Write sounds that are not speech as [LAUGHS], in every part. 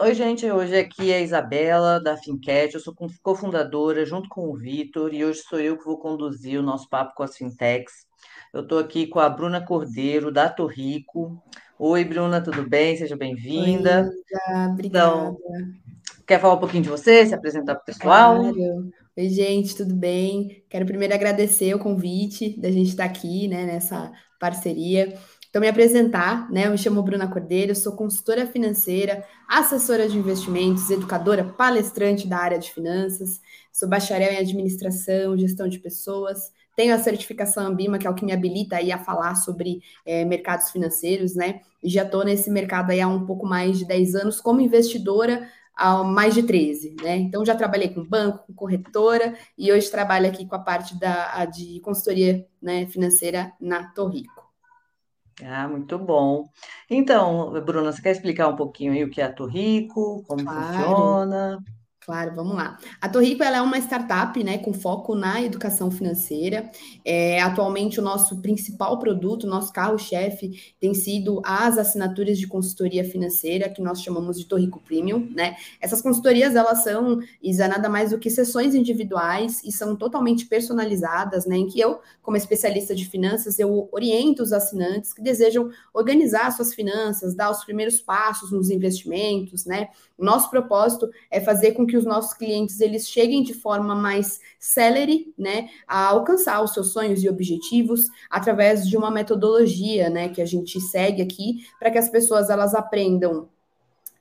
Oi, gente. Hoje aqui é a Isabela da Fincat. Eu sou co- cofundadora junto com o Vitor e hoje sou eu que vou conduzir o nosso papo com as fintechs. Eu estou aqui com a Bruna Cordeiro da Torrico. Oi, Bruna, tudo bem? Seja bem-vinda. Obrigada. Então, quer falar um pouquinho de você, se apresentar para o pessoal? Claro. Oi, gente, tudo bem? Quero primeiro agradecer o convite da gente estar aqui, né, nessa parceria. Então, me apresentar, né? Eu me chamo Bruna Cordeiro, sou consultora financeira, assessora de investimentos, educadora, palestrante da área de finanças, sou bacharel em administração, gestão de pessoas, tenho a certificação Ambima, que é o que me habilita aí a falar sobre eh, mercados financeiros, né? E já estou nesse mercado aí há um pouco mais de 10 anos como investidora há mais de 13, né? Então já trabalhei com banco, com corretora e hoje trabalho aqui com a parte da de consultoria né, financeira na Torrico. Ah, muito bom. Então, Bruna, você quer explicar um pouquinho aí o que é a Torrico, como Claro. funciona? Claro, vamos lá. A Torrico ela é uma startup, né, com foco na educação financeira. É, atualmente, o nosso principal produto, nosso carro-chefe, tem sido as assinaturas de consultoria financeira, que nós chamamos de Torrico Premium, né? Essas consultorias, elas são, Isa, nada mais do que sessões individuais e são totalmente personalizadas, né, em que eu, como especialista de finanças, eu oriento os assinantes que desejam organizar suas finanças, dar os primeiros passos nos investimentos, né? O nosso propósito é fazer com que os nossos clientes eles cheguem de forma mais célere, né, a alcançar os seus sonhos e objetivos através de uma metodologia, né, que a gente segue aqui para que as pessoas elas aprendam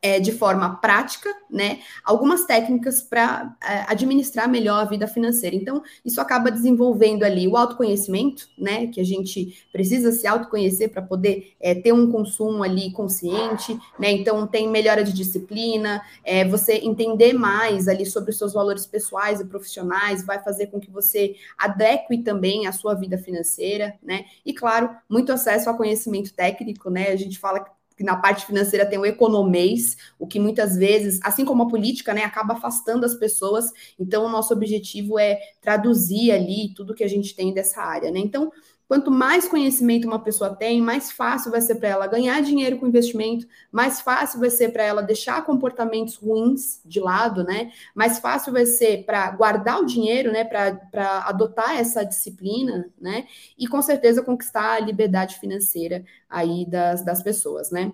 é, de forma prática, né, algumas técnicas para é, administrar melhor a vida financeira. Então, isso acaba desenvolvendo ali o autoconhecimento, né, que a gente precisa se autoconhecer para poder é, ter um consumo ali consciente, né, então tem melhora de disciplina, é, você entender mais ali sobre os seus valores pessoais e profissionais, vai fazer com que você adeque também a sua vida financeira, né, e claro, muito acesso a conhecimento técnico, né, a gente fala que que na parte financeira tem o economês, o que muitas vezes, assim como a política, né, acaba afastando as pessoas. Então, o nosso objetivo é traduzir ali tudo que a gente tem dessa área, né? Então, Quanto mais conhecimento uma pessoa tem, mais fácil vai ser para ela ganhar dinheiro com investimento, mais fácil vai ser para ela deixar comportamentos ruins de lado, né? Mais fácil vai ser para guardar o dinheiro, né? Para adotar essa disciplina, né? E com certeza conquistar a liberdade financeira aí das, das pessoas, né?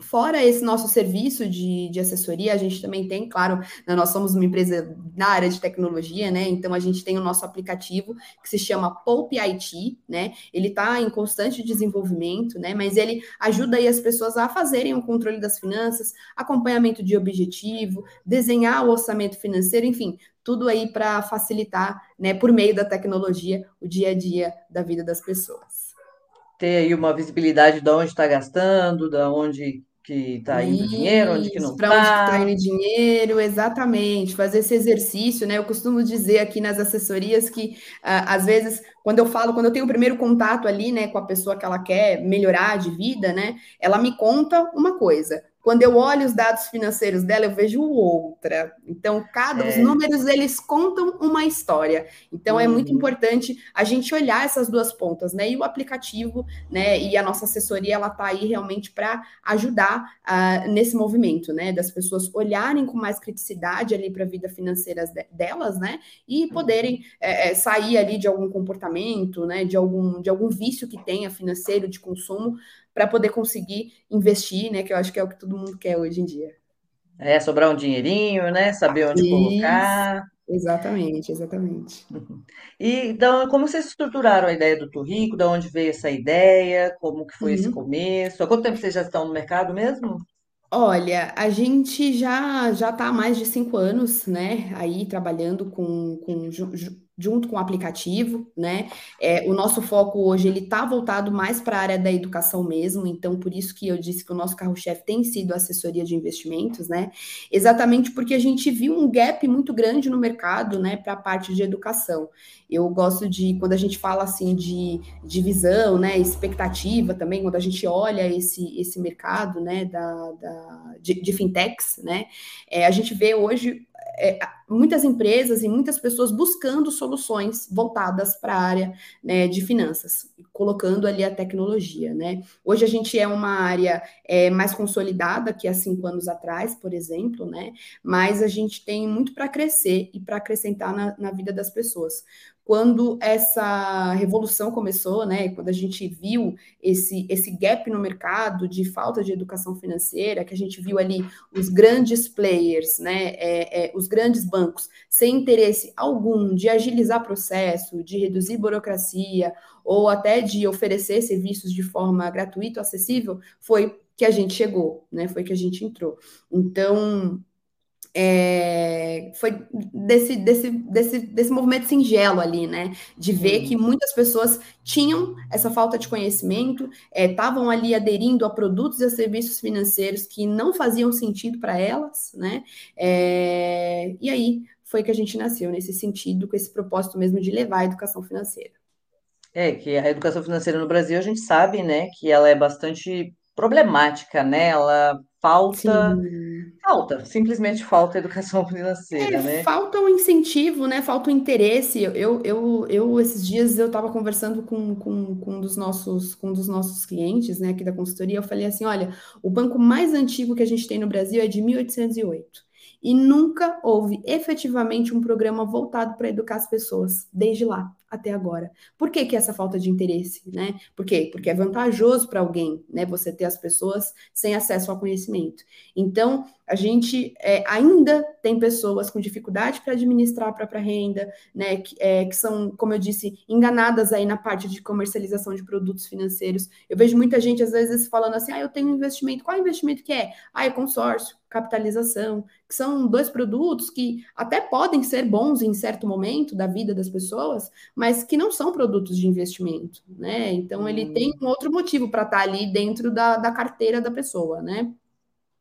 Fora esse nosso serviço de, de assessoria, a gente também tem, claro, né, nós somos uma empresa na área de tecnologia, né? Então a gente tem o nosso aplicativo que se chama Poupe IT, né? Ele está em constante desenvolvimento, né? Mas ele ajuda aí as pessoas a fazerem o controle das finanças, acompanhamento de objetivo, desenhar o orçamento financeiro, enfim, tudo aí para facilitar, né, por meio da tecnologia, o dia a dia da vida das pessoas. Ter aí uma visibilidade de onde está gastando, da onde que está indo dinheiro, onde que não para onde está está. indo dinheiro, exatamente, fazer esse exercício, né? Eu costumo dizer aqui nas assessorias que, ah, às vezes, quando eu falo, quando eu tenho o primeiro contato ali, né, com a pessoa que ela quer melhorar de vida, né, ela me conta uma coisa. Quando eu olho os dados financeiros dela, eu vejo outra. Então, cada, os É, números, eles contam uma história. Então, é muito uhum. importante a gente olhar essas duas pontas, né? E o aplicativo, né, e a nossa assessoria, ela tá aí realmente para ajudar uh, nesse movimento, né? Das pessoas olharem com mais criticidade ali para a vida financeira de, delas, né? E poderem é, sair ali de algum comportamento, né? De algum, de algum vício que tenha financeiro de consumo, para poder conseguir investir, né? Que eu acho que é o que todo mundo quer hoje em dia. É, sobrar um dinheirinho, né? Saber onde Isso, colocar. exatamente, exatamente. [LAUGHS] E então, como vocês estruturaram a ideia do Turrico? Da onde veio essa ideia? Como que foi esse Uhum. começo? Há quanto tempo vocês já estão no mercado mesmo? Olha, a gente já já está há mais de cinco anos, né? Aí trabalhando com, com junto com o aplicativo, né? É, o nosso foco hoje ele está voltado mais para a área da educação mesmo, então por isso que eu disse que o nosso carro-chefe tem sido a assessoria de investimentos, né? Exatamente porque a gente viu um gap muito grande no mercado, né? Para a parte de educação. Eu gosto de quando a gente fala assim de, visão, né? Expectativa também, quando a gente olha esse, esse mercado, né? Da, da de, de fintechs, né? É, a gente vê hoje é, muitas empresas e muitas pessoas buscando soluções voltadas para a área né, de finanças, colocando ali a tecnologia, né? Hoje a gente é uma área é, mais consolidada que há cinco anos atrás, por exemplo, né? Mas a gente tem muito para crescer e para acrescentar na, na vida das pessoas quando essa revolução começou, né, quando a gente viu esse, esse gap no mercado de falta de educação financeira, que a gente viu ali os grandes players, né, é, é, os grandes bancos, sem interesse algum de agilizar processo, de reduzir burocracia, ou até de oferecer serviços de forma gratuita, acessível, foi que a gente chegou, né, foi que a gente entrou. Então, é, foi desse, desse, desse, desse movimento singelo ali, né? De ver que muitas pessoas tinham essa falta de conhecimento, estavam é, ali aderindo a produtos e a serviços financeiros que não faziam sentido para elas, né? É, e aí foi que a gente nasceu nesse sentido, com esse propósito mesmo de levar a educação financeira. É, que a educação financeira no Brasil, a gente sabe, né, que ela é bastante problemática, né? Ela falta, Sim. Falta, simplesmente falta educação [LAUGHS] financeira, é, né? Falta o um incentivo, né? Falta o um interesse. Eu, eu, eu, esses dias eu estava conversando com, com, com, um dos nossos, com um dos nossos clientes, né, aqui da consultoria, eu falei assim, olha, o banco mais antigo que a gente tem no Brasil é de 1808 e nunca houve efetivamente um programa voltado para educar as pessoas, desde lá até agora. Por que, que essa falta de interesse, né? Por quê? Porque é vantajoso para alguém, né? Você ter as pessoas sem acesso ao conhecimento. Então, a gente é, ainda tem pessoas com dificuldade para administrar a própria renda, né? Que, é, que, são, como eu disse, enganadas aí na parte de comercialização de produtos financeiros. Eu vejo muita gente, às vezes, falando assim: ah, eu tenho um investimento. Qual investimento que é? Ah, é consórcio capitalização, que são dois produtos que até podem ser bons em certo momento da vida das pessoas, mas que não são produtos de investimento, né? Então ele hum. tem um outro motivo para estar tá ali dentro da, da carteira da pessoa, né?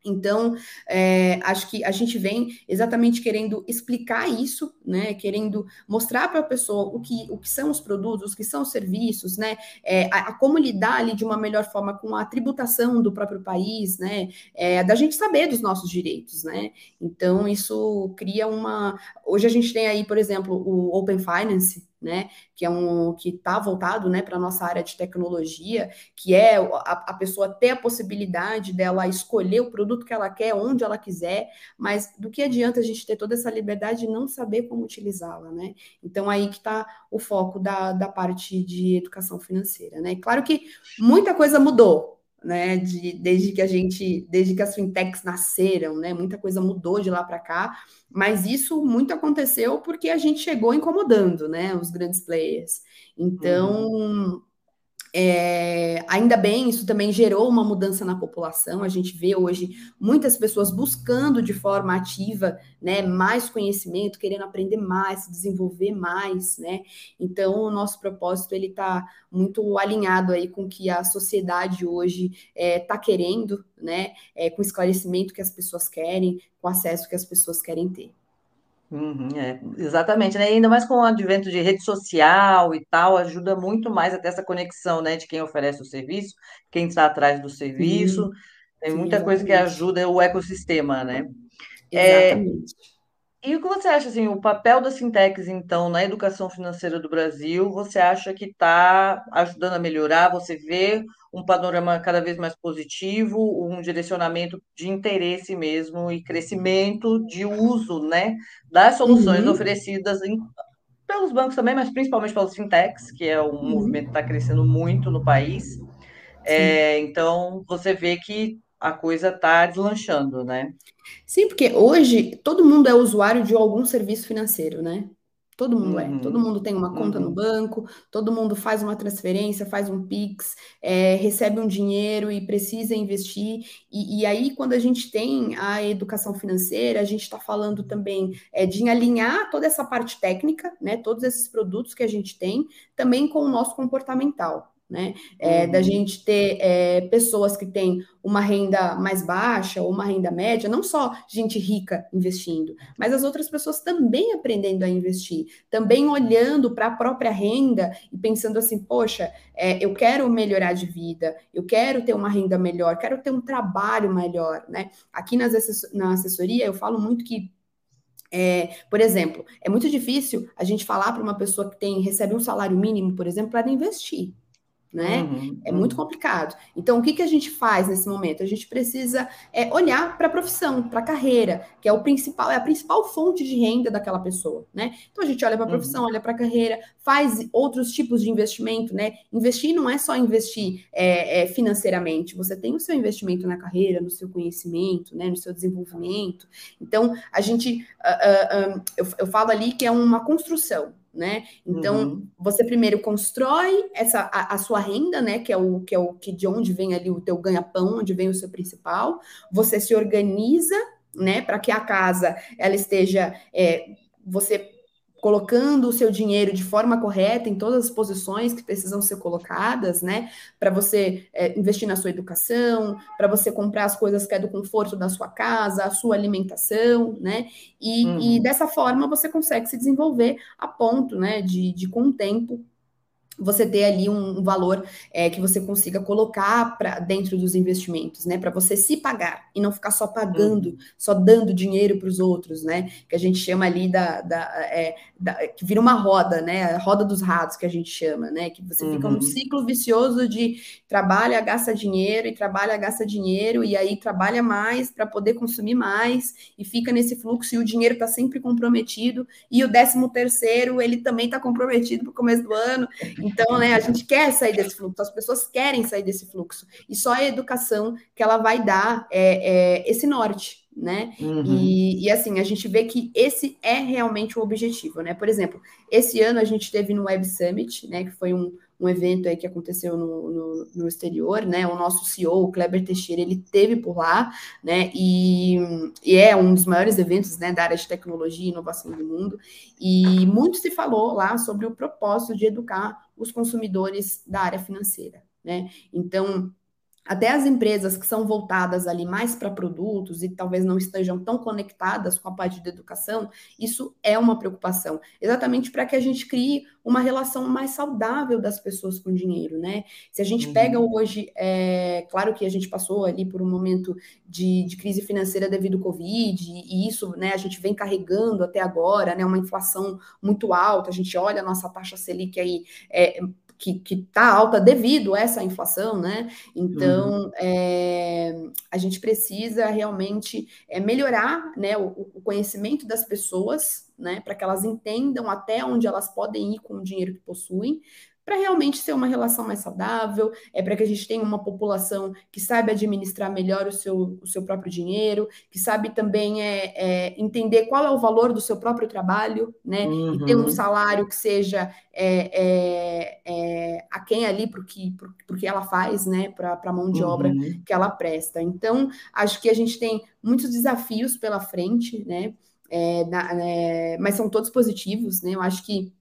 Então, é, acho que a gente vem exatamente querendo explicar isso, né? Querendo mostrar para a pessoa o que, o que são os produtos, o que são os serviços, né? É, a, a, como lidar ali de uma melhor forma com a tributação do próprio país, né? É, da gente saber dos nossos direitos, né? Então, isso cria uma. Hoje a gente tem aí, por exemplo, o Open Finance, né? Que é um que está voltado né, para a nossa área de tecnologia, que é a, a, pessoa ter a possibilidade dela escolher o produto que ela quer, onde ela quiser, mas do que adianta a gente ter toda essa liberdade e não saber como utilizá-la, né? Então aí que está o foco da, da parte de educação financeira, né? Claro que muita coisa mudou, né, de, desde que a gente, desde que as fintechs nasceram, né, muita coisa mudou de lá para cá, mas isso muito aconteceu porque a gente chegou incomodando, né, os grandes players. Então, uhum. É, ainda bem, isso também gerou uma mudança na população. A gente vê hoje muitas pessoas buscando de forma ativa, né, mais conhecimento, querendo aprender mais, se desenvolver mais, né. Então, o nosso propósito ele está muito alinhado aí com o que a sociedade hoje está é, tá querendo, né, é, com o esclarecimento que as pessoas querem, com o acesso que as pessoas querem ter. Uhum, é, exatamente, né? E ainda mais com o advento de rede social e tal, ajuda muito mais até essa conexão, né, de quem oferece o serviço, quem está atrás do serviço. Sim, Tem sim, muita coisa que ajuda o ecossistema, né? É, Exatamente. E o que você acha, assim, o papel das fintechs, então, na educação financeira do Brasil, você acha que está ajudando a melhorar? Você vê um panorama cada vez mais positivo, um direcionamento de interesse mesmo e crescimento de uso, né, das soluções uhum. oferecidas em, pelos bancos também, mas principalmente pelos fintechs, que é um uhum. movimento que está crescendo muito no país. É, então, você vê que a coisa está deslanchando, né? Sim, porque hoje todo mundo é usuário de algum serviço financeiro, né? Todo mundo uhum. é. Todo mundo tem uma conta uhum. no banco, todo mundo faz uma transferência, faz um Pix, é, recebe um dinheiro e precisa investir. E, e, aí, quando a gente tem a educação financeira, a gente está falando também é, de alinhar toda essa parte técnica, né? Todos esses produtos que a gente tem, também com o nosso comportamental né? É, uhum. Da gente ter é, pessoas que têm uma renda mais baixa ou uma renda média, não só gente rica investindo, mas as outras pessoas também aprendendo a investir, também olhando para a própria renda e pensando assim: poxa, é, eu quero melhorar de vida, eu quero ter uma renda melhor, quero ter um trabalho melhor, né? Aqui nas, na assessoria eu falo muito que É, por exemplo, é muito difícil a gente falar para uma pessoa que tem recebe um salário mínimo, por exemplo, para investir né? Uhum, é muito uhum. complicado. Então, o que, que a gente faz nesse momento? A gente precisa é, olhar para a profissão, para a carreira, que é o principal, é a principal fonte de renda daquela pessoa, né? Então a gente olha para a uhum. profissão, uhum. olha para a carreira, faz outros tipos de investimento, né? Investir não é só investir é, é, financeiramente, você tem o seu investimento na carreira, no seu conhecimento, né? No seu desenvolvimento. Então, a gente, uh, uh, um, eu, eu falo ali que é uma construção, né? Então, uhum. você primeiro constrói essa a, a, sua renda, né, que é o que é o que de onde vem ali o teu ganha-pão, onde vem o seu principal. Você se organiza, né, para que a casa ela esteja é, você colocando o seu dinheiro de forma correta em todas as posições que precisam ser colocadas, né? Para você é, investir na sua educação, para você comprar as coisas que é do conforto da sua casa, a sua alimentação, né? E, uhum. e dessa forma você consegue se desenvolver a ponto, né, de, de com o tempo você ter ali um, valor é, que você consiga colocar para dentro dos investimentos, né? Para você se pagar e não ficar só pagando, uhum. só dando dinheiro para os outros, né? Que a gente chama ali da, da, é, da, que vira uma roda, né? A roda dos ratos que a gente chama, né? Que você uhum. fica num ciclo vicioso de trabalha, gasta dinheiro e trabalha, gasta dinheiro e aí trabalha mais para poder consumir mais e fica nesse fluxo e o dinheiro está sempre comprometido e o décimo terceiro ele também está comprometido para o começo do ano. Então, né, a gente quer sair desse fluxo, as pessoas querem sair desse fluxo. E só a educação que ela vai dar é, é esse norte, né? Uhum. E, e, assim, a gente vê que esse é realmente o objetivo, né? Por exemplo, esse ano a gente teve no Web Summit, né? Que foi um, um evento aí que aconteceu no, no, no, exterior, né? O nosso CEO, o Kleber Teixeira, ele teve por lá, né? E, e, é um dos maiores eventos né, da área de tecnologia e inovação do mundo. E muito se falou lá sobre o propósito de educar os consumidores da área financeira, né? Então, até as empresas que são voltadas ali mais para produtos e talvez não estejam tão conectadas com a parte de educação, isso é uma preocupação, exatamente para que a gente crie uma relação mais saudável das pessoas com dinheiro, né? Se a gente uhum. pega hoje, é, claro que a gente passou ali por um momento de, de, crise financeira devido ao Covid, e isso, né, a gente vem carregando até agora, né, uma inflação muito alta, a gente olha a nossa taxa Selic aí, é, que está alta devido a essa inflação, né? Então, uhum. é, a gente precisa realmente é, melhorar né, o, o, conhecimento das pessoas, né? Para que elas entendam até onde elas podem ir com o dinheiro que possuem, para realmente ser uma relação mais saudável, é para que a gente tenha uma população que sabe administrar melhor o seu, o seu próprio dinheiro, que sabe também é, é entender qual é o valor do seu próprio trabalho, né? Uhum. E ter um uhum. salário que seja é, é, é, a quem ali para o que, que ela faz, né? Para a mão de uhum. obra que ela presta. Então, acho que a gente tem muitos desafios pela frente, né? É, na, é, mas são todos positivos, né? Eu acho que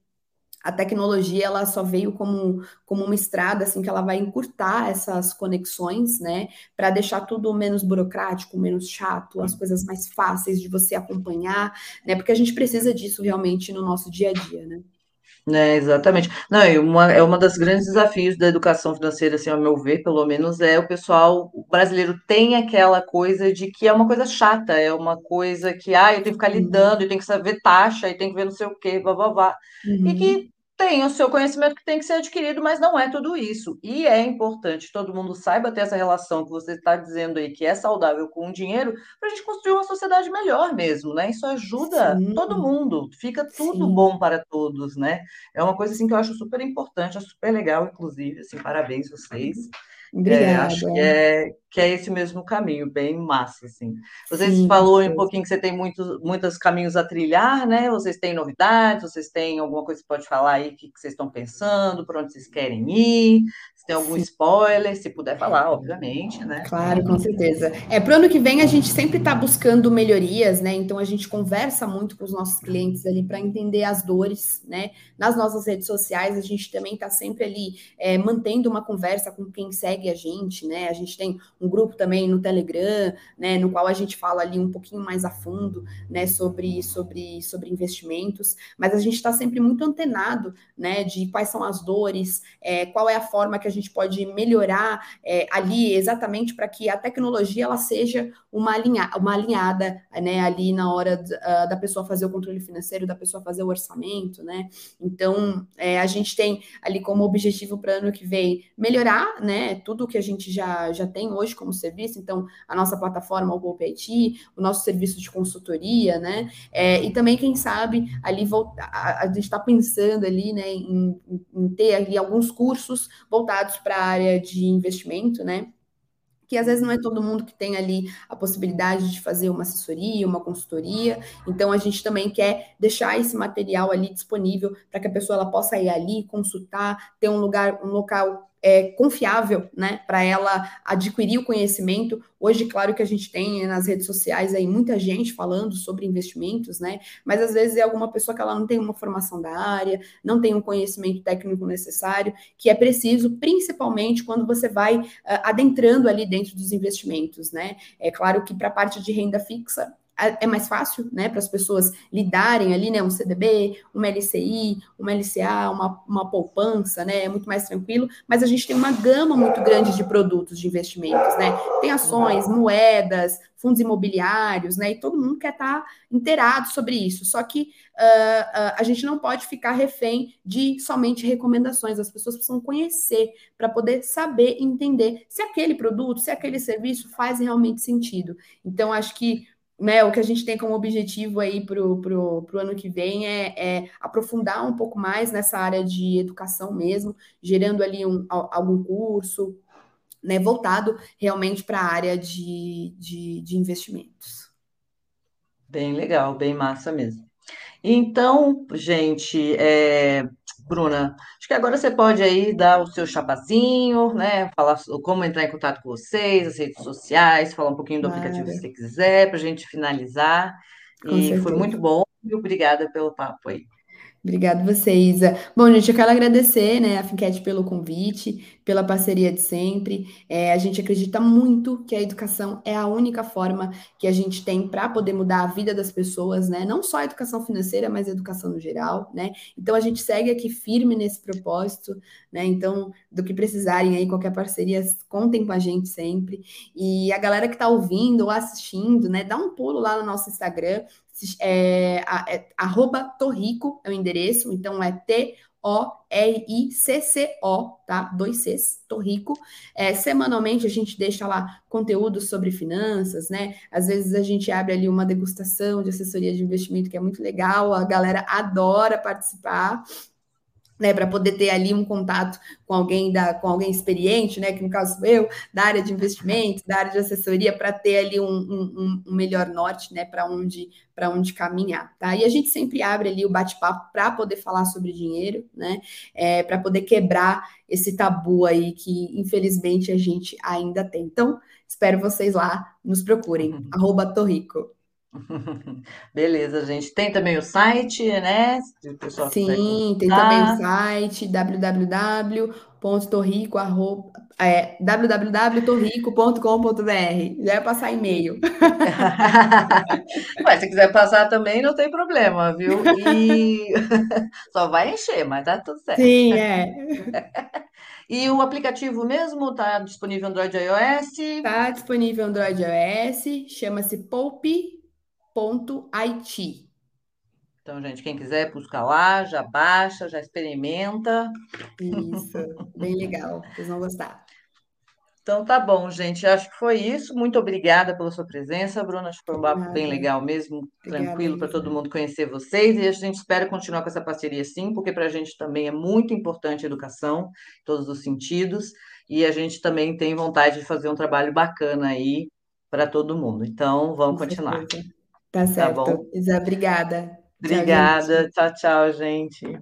a tecnologia ela só veio como, como uma estrada assim que ela vai encurtar essas conexões, né, para deixar tudo menos burocrático, menos chato, as coisas mais fáceis de você acompanhar, né, porque a gente precisa disso realmente no nosso dia a dia, né? É, exatamente. Não, e uma, é uma das grandes desafios da educação financeira, assim, ao meu ver, pelo menos, é o pessoal o brasileiro tem aquela coisa de que é uma coisa chata, é uma coisa que, ah, eu tenho que ficar lidando, eu tenho que saber taxa, e tenho que ver não sei o quê, blá, blá, blá. Uhum. E que tem o seu conhecimento que tem que ser adquirido, mas não é tudo isso. E é importante que todo mundo saiba ter essa relação que você está dizendo aí, que é saudável com o dinheiro, para a gente construir uma sociedade melhor mesmo, né? Isso ajuda Sim. todo mundo, fica tudo Sim. bom para todos, né? É uma coisa assim que eu acho super importante, é super legal, inclusive, assim, parabéns vocês. Obrigada. É, acho que é, que é esse mesmo caminho, bem massa, assim. Vocês Sim, falou um pouquinho que você tem muitos, muitos caminhos a trilhar, né? Vocês têm novidades, vocês têm alguma coisa que pode falar aí, o que, que vocês estão pensando, por onde vocês querem ir, tem algum Sim. spoiler, se puder falar, obviamente, né? Claro, com certeza. É, para o ano que vem a gente sempre está buscando melhorias, né? Então a gente conversa muito com os nossos clientes ali para entender as dores, né? Nas nossas redes sociais, a gente também está sempre ali é, mantendo uma conversa com quem segue a gente, né? A gente tem um grupo também no Telegram, né, no qual a gente fala ali um pouquinho mais a fundo, né, sobre, sobre, sobre investimentos, mas a gente está sempre muito antenado, né, de quais são as dores, é, qual é a forma que a gente gente pode melhorar é, ali exatamente para que a tecnologia ela seja uma, alinha, uma alinhada né, ali na hora uh, da pessoa fazer o controle financeiro, da pessoa fazer o orçamento, né? Então é, a gente tem ali como objetivo para ano que vem melhorar né, tudo que a gente já, já tem hoje como serviço, então a nossa plataforma, o Golpe IT, o nosso serviço de consultoria, né? É, e também, quem sabe, ali voltar, a, a gente está pensando ali né, em, em ter ali alguns cursos voltados para a área de investimento, né? Que às vezes não é todo mundo que tem ali a possibilidade de fazer uma assessoria, uma consultoria. Então a gente também quer deixar esse material ali disponível para que a pessoa ela possa ir ali consultar, ter um lugar, um local é, confiável, né, para ela adquirir o conhecimento. Hoje, claro que a gente tem nas redes sociais aí muita gente falando sobre investimentos, né, mas às vezes é alguma pessoa que ela não tem uma formação da área, não tem um conhecimento técnico necessário, que é preciso, principalmente quando você vai uh, adentrando ali dentro dos investimentos, né. É claro que para a parte de renda fixa, é mais fácil, né, para as pessoas lidarem ali, né, um CDB, uma LCI, uma LCA, uma, uma poupança, né, é muito mais tranquilo, mas a gente tem uma gama muito grande de produtos de investimentos, né, tem ações, moedas, fundos imobiliários, né, e todo mundo quer estar tá inteirado sobre isso, só que uh, uh, a gente não pode ficar refém de somente recomendações, as pessoas precisam conhecer para poder saber e entender se aquele produto, se aquele serviço faz realmente sentido, então acho que né, o que a gente tem como objetivo aí para o ano que vem é, é, aprofundar um pouco mais nessa área de educação mesmo, gerando ali um, algum curso, né, voltado realmente para a área de, de, de investimentos. Bem legal, bem massa mesmo. Então, gente, é, Bruna, acho que agora você pode aí dar o seu chapazinho, né? Falar como entrar em contato com vocês, as redes sociais, falar um pouquinho do aplicativo se você quiser, para a gente finalizar. Com e certeza. foi muito bom. E obrigada pelo papo aí. Obrigada você, Isa. Bom, gente, eu quero agradecer, né, a Finquete pelo convite, pela parceria de sempre. É, a gente acredita muito que a educação é a única forma que a gente tem para poder mudar a vida das pessoas, né? Não só a educação financeira, mas a educação no geral, né? Então a gente segue aqui firme nesse propósito, né? Então, do que precisarem aí, qualquer parceria, contem com a gente sempre. E a galera que está ouvindo ou assistindo, né, dá um pulo lá no nosso Instagram, é, é, arroba Torrico é o endereço, então é T O-R-I-C-C-O, tá? Dois Cs, Torrico. É, semanalmente a gente deixa lá conteúdo sobre finanças, né? Às vezes a gente abre ali uma degustação de assessoria de investimento que é muito legal, a galera adora participar né, para poder ter ali um contato com alguém da, com alguém experiente, né, que no caso sou eu, da área de investimentos, da área de assessoria, para ter ali um, um, um, melhor norte, né, para onde para onde caminhar, tá? E a gente sempre abre ali o bate-papo para poder falar sobre dinheiro, né, é, para poder quebrar esse tabu aí que infelizmente a gente ainda tem. Então, espero vocês lá, nos procurem, uhum. [LAUGHS] Torrico. [LAUGHS] Beleza, gente. Tem também o site, né? Se o pessoal Sim, tem também o site www.torrico, é, www.torrico.com.br. Já ia passar e-mail. [LAUGHS] Mas se quiser passar também, não tem problema, viu? E [LAUGHS] só vai encher, mas tá tudo certo. Sim, é. E o aplicativo mesmo está disponível Android e iOS? Está disponível Android e iOS, chama-se Poupe www.it. Então, gente, quem quiser buscar lá, já baixa, já experimenta. Isso, bem legal, vocês vão gostar. Então tá bom, gente. Acho que foi isso. Muito obrigada pela sua presença, Bruna. Acho que foi um papo bem legal mesmo, obrigada, tranquilo para todo mundo conhecer vocês. E a gente espera continuar com essa parceria sim, porque para a gente também é muito importante a educação, em todos os sentidos. E a gente também tem vontade de fazer um trabalho bacana aí para todo mundo. Então, vamos com continuar. Certeza. Tá certo. Tá bom? Isa, obrigada. Obrigada. Tchau, tchau, gente.